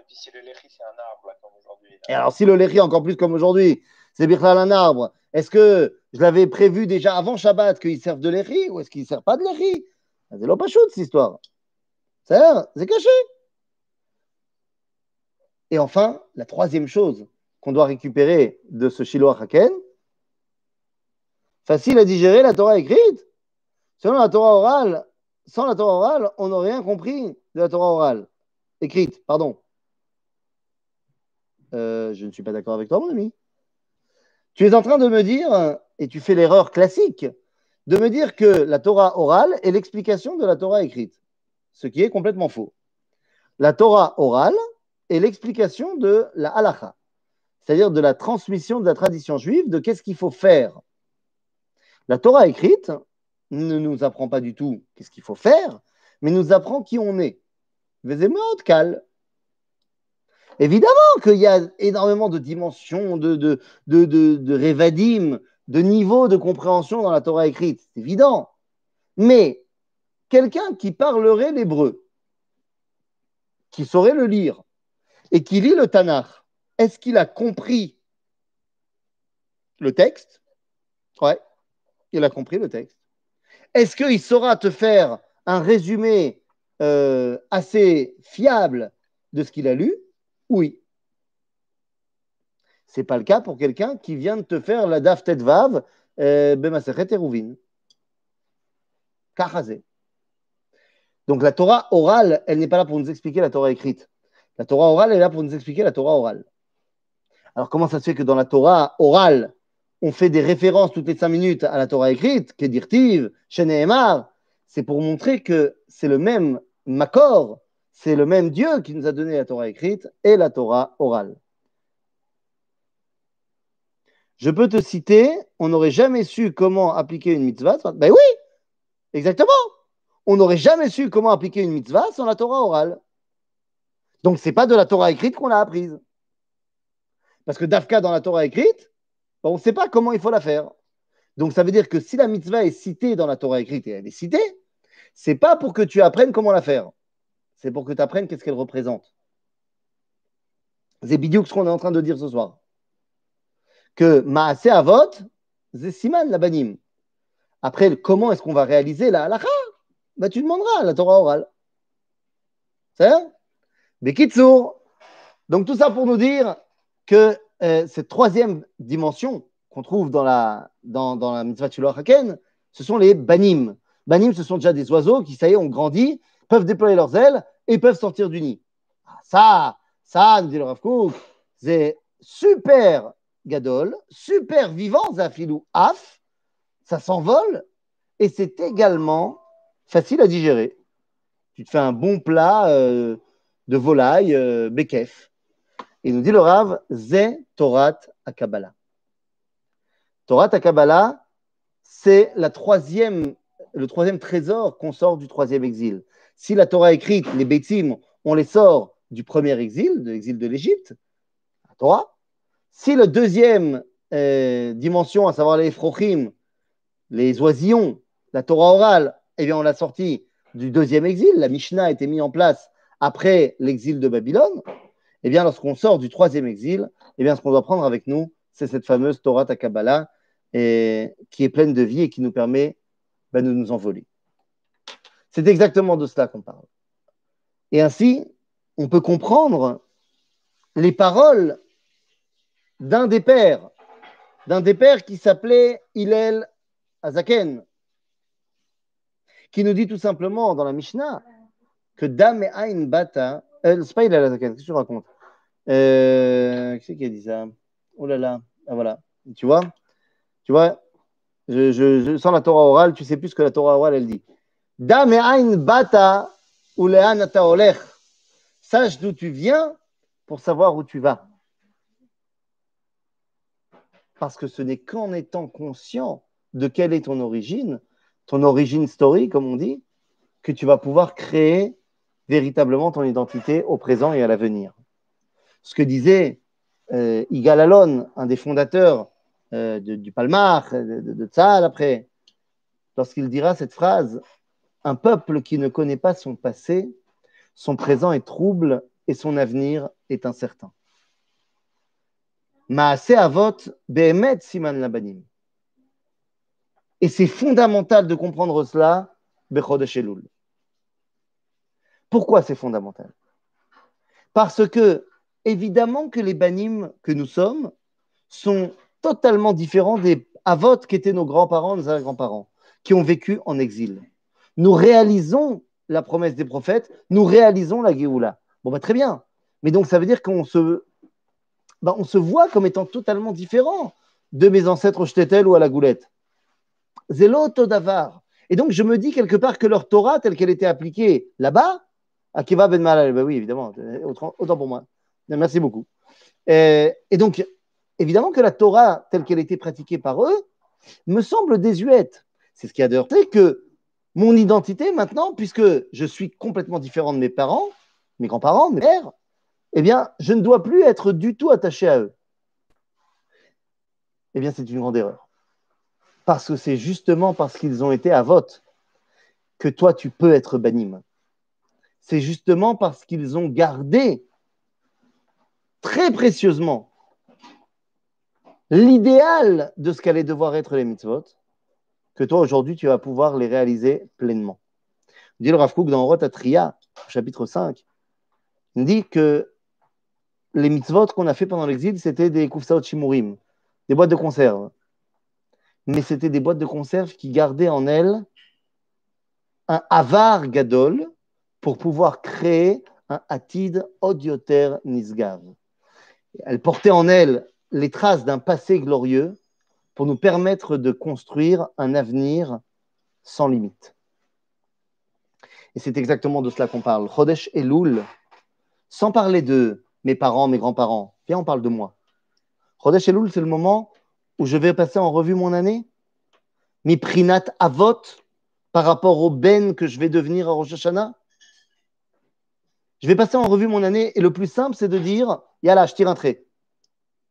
puis si le lechi c'est un arbre, comme aujourd'hui. Et alors si le lechi encore plus comme aujourd'hui, c'est Birklal un arbre, est-ce que je l'avais prévu déjà avant Shabbat qu'ils servent de l'éri ou est-ce qu'ils ne servent pas de l'éri C'est l'opachut, cette histoire. C'est caché. Et enfin, la troisième chose qu'on doit récupérer de ce Shiloh Haken, facile à digérer la Torah écrite. Selon la Torah orale, sans la Torah orale, on n'a rien compris de la Torah orale. Écrite, pardon. Euh, je ne suis pas d'accord avec toi, mon ami. Tu es en train de me dire, et tu fais l'erreur classique, de me dire que la Torah orale est l'explication de la Torah écrite, ce qui est complètement faux. La Torah orale est l'explication de la halacha, c'est-à-dire de la transmission de la tradition juive, de qu'est-ce qu'il faut faire. La Torah écrite ne nous apprend pas du tout qu'est-ce qu'il faut faire, mais nous apprend qui on est. cal. Évidemment qu'il y a énormément de dimensions, de, de, de, de, révadim, de niveaux de compréhension dans la Torah écrite, c'est évident. Mais quelqu'un qui parlerait l'hébreu, qui saurait le lire, et qui lit le Tanakh, est-ce qu'il a compris le texte? Ouais, il a compris le texte. Est-ce qu'il saura te faire un résumé euh, assez fiable de ce qu'il a lu? Oui. Ce n'est pas le cas pour quelqu'un qui vient de te faire la daf vav euh, bemasechet eruvin. Donc la Torah orale, elle n'est pas là pour nous expliquer la Torah écrite. La Torah orale est là pour nous expliquer la Torah orale. Alors comment ça se fait que dans la Torah orale, on fait des références toutes les cinq minutes à la Torah écrite, Kedirtiv, Sheneemar C'est pour montrer que c'est le même Makor, c'est le même Dieu qui nous a donné la Torah écrite et la Torah orale. Je peux te citer, on n'aurait jamais su comment appliquer une mitzvah. Ben oui, exactement. On n'aurait jamais su comment appliquer une mitzvah sans la Torah orale. Donc, ce n'est pas de la Torah écrite qu'on l'a apprise. Parce que Dafka, dans la Torah écrite, on ne sait pas comment il faut la faire. Donc, ça veut dire que si la mitzvah est citée dans la Torah écrite et elle est citée, c'est pas pour que tu apprennes comment la faire. C'est pour que tu apprennes qu'est-ce qu'elle représente. C'est bidiouk ce qu'on est en train de dire ce soir que Maase Avot, c'est Siman la banim. Après, comment est-ce qu'on va réaliser la halakha bah, Tu demanderas la Torah orale. C'est Bekitsour. Donc, tout ça pour nous dire que euh, cette troisième dimension qu'on trouve dans la, dans, dans mitzvah Haken, ce sont les banim. Banim, ce sont déjà des oiseaux qui, ça y est, ont grandi, peuvent déployer leurs ailes et peuvent sortir du nid. Ah, ça, ça, nous dit le Rav c'est super Gadol, super vivant, Zafilou Af, ça s'envole et c'est également facile à digérer. Tu te fais un bon plat euh, de volaille, euh, bekef. Et nous dit le Rav, Ze Torat Akabala. Torat Akabala, c'est la troisième, le troisième trésor qu'on sort du troisième exil. Si la Torah écrite, les Bétim, on les sort du premier exil, de l'exil de l'Égypte, la Torah, si la deuxième euh, dimension, à savoir les frochim, les oisillons, la Torah orale, eh bien, on l'a sorti du deuxième exil, la Mishnah a été mise en place après l'exil de Babylone, eh bien, lorsqu'on sort du troisième exil, eh bien, ce qu'on doit prendre avec nous, c'est cette fameuse Torah Takabala, qui est pleine de vie et qui nous permet ben, de nous envoler. C'est exactement de cela qu'on parle. Et ainsi, on peut comprendre les paroles d'un des pères, d'un des pères qui s'appelait Hillel Azaken, qui nous dit tout simplement dans la Mishnah que Dame Ain Bata, euh, c'est pas Hillel Azaken, qu'est-ce que tu racontes? Euh, Qui c'est dit ça? Oh là là, ah, voilà, tu vois? Tu vois? Je, sens la Torah orale, tu sais plus ce que la Torah orale elle dit. Dame Ain Bata Olech. Sache d'où tu viens pour savoir où tu vas parce que ce n'est qu'en étant conscient de quelle est ton origine, ton origine story, comme on dit, que tu vas pouvoir créer véritablement ton identité au présent et à l'avenir. Ce que disait euh, Igal Alon, un des fondateurs euh, du Palmar, de, de, après, lorsqu'il dira cette phrase Un peuple qui ne connaît pas son passé, son présent est trouble et son avenir est incertain. Maase Avot Behemet Siman Labanim. Et c'est fondamental de comprendre cela, Bechodesh Elul. Pourquoi c'est fondamental? Parce que, évidemment, que les banim que nous sommes sont totalement différents des Avot qui étaient nos grands-parents, nos grands-parents, qui ont vécu en exil. Nous réalisons la promesse des prophètes, nous réalisons la Géoula. Bon, bah, très bien. Mais donc, ça veut dire qu'on se bah, voit comme étant totalement différent de mes ancêtres au Shtetl ou à la Goulette. Zélo Todavar. Et donc, je me dis quelque part que leur Torah, telle qu'elle était appliquée là-bas, Akiva Ben Malal, bah oui, évidemment, autant pour moi. Merci beaucoup. Et, donc, évidemment que la Torah, telle qu'elle était pratiquée par eux, me semble désuète. C'est ce qui a de heurté que mon identité maintenant, puisque je suis complètement différent de mes parents, mes grands-parents, mes pères, eh bien, je ne dois plus être du tout attaché à eux. Eh bien, c'est une grande erreur. Parce que c'est justement parce qu'ils ont été à vote que toi, tu peux être banim. C'est justement parce qu'ils ont gardé très précieusement l'idéal de ce qu'allaient devoir être les mitzvot, que toi aujourd'hui tu vas pouvoir les réaliser pleinement. Dit le Rav dans Rotatria, chapitre 5, il dit que les mitzvot qu'on a fait pendant l'exil, c'était des kufsaot shimurim, des boîtes de conserve. Mais c'était des boîtes de conserve qui gardaient en elles un avar gadol pour pouvoir créer un atid odioter nisgav. Elle portait en elle les traces d'un passé glorieux pour nous permettre de construire un avenir sans limite. Et c'est exactement de cela qu'on parle. Chodesh Elul, sans parler de mes parents, mes grands-parents, viens, on parle de moi. Chodesh Elul, c'est le moment où je vais passer en revue mon année. Mi prinat avot par rapport au ben que je vais devenir à Rosh Hashanah. Je vais passer en revue mon année et le plus simple, c'est de dire, Yala, je tire un trait.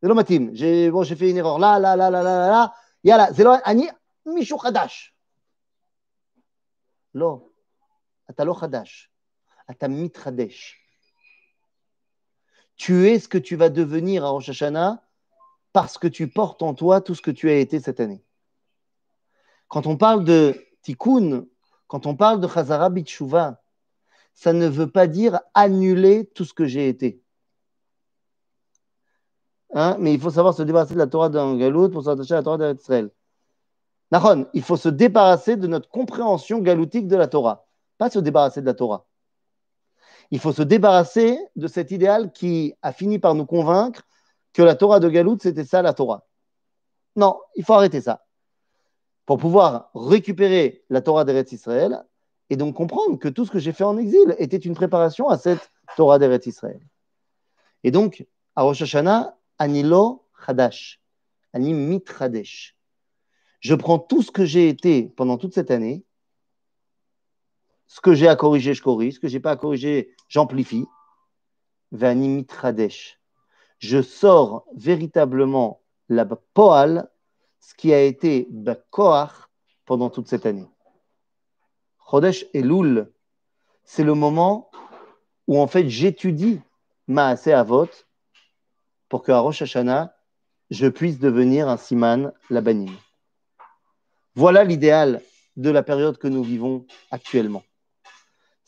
Zélo Matim, j'ai fait une erreur. Là, là, là, là, là, là. Yala, Zélo Ani, Michou Khadash. Non. Atalo Khadash. Atamit Khadash. Tu es ce que tu vas devenir à Rosh Hashanah parce que tu portes en toi tout ce que tu as été cette année. Quand on parle de tikkun, quand on parle de Chazara Bitshuva, ça ne veut pas dire annuler tout ce que j'ai été. Hein? Mais il faut savoir se débarrasser de la Torah d'un galout pour s'attacher à la Torah d'Israël. Nahon, il faut se débarrasser de notre compréhension galoutique de la Torah pas se débarrasser de la Torah. Il faut se débarrasser de cet idéal qui a fini par nous convaincre que la Torah de Galout, c'était ça la Torah. Non, il faut arrêter ça. Pour pouvoir récupérer la Torah d'Eretz Israël et donc comprendre que tout ce que j'ai fait en exil était une préparation à cette Torah d'Eretz Israël. Et donc, à Rosh Hashanah, Anilo Hadash, Anim Mitradesh. Je prends tout ce que j'ai été pendant toute cette année ce que j'ai à corriger, je corrige. Ce que je n'ai pas à corriger, j'amplifie. Vanimit Radesh. Je sors véritablement la poal, ce qui a été Bakoach pendant toute cette année. Chodesh et Loul, c'est le moment où en fait j'étudie Maase Avot pour qu'à Rosh Hashanah, je puisse devenir un Siman Labanim. Voilà l'idéal de la période que nous vivons actuellement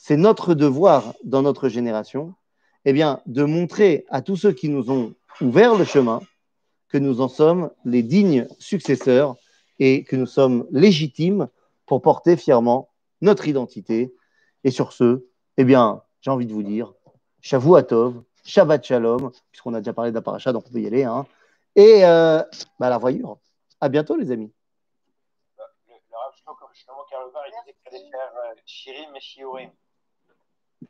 c'est notre devoir dans notre génération eh bien, de montrer à tous ceux qui nous ont ouvert le chemin que nous en sommes les dignes successeurs et que nous sommes légitimes pour porter fièrement notre identité. Et sur ce, eh bien, j'ai envie de vous dire, Shavuatov, Shabbat Shalom, puisqu'on a déjà parlé d'Aparacha, donc on peut y aller. Hein. Et euh, bah, la voyure. À bientôt, les amis. Le, le Rav Shlomo Karlovar, il disait qu'il fallait faire euh, Shirim et Shiurim.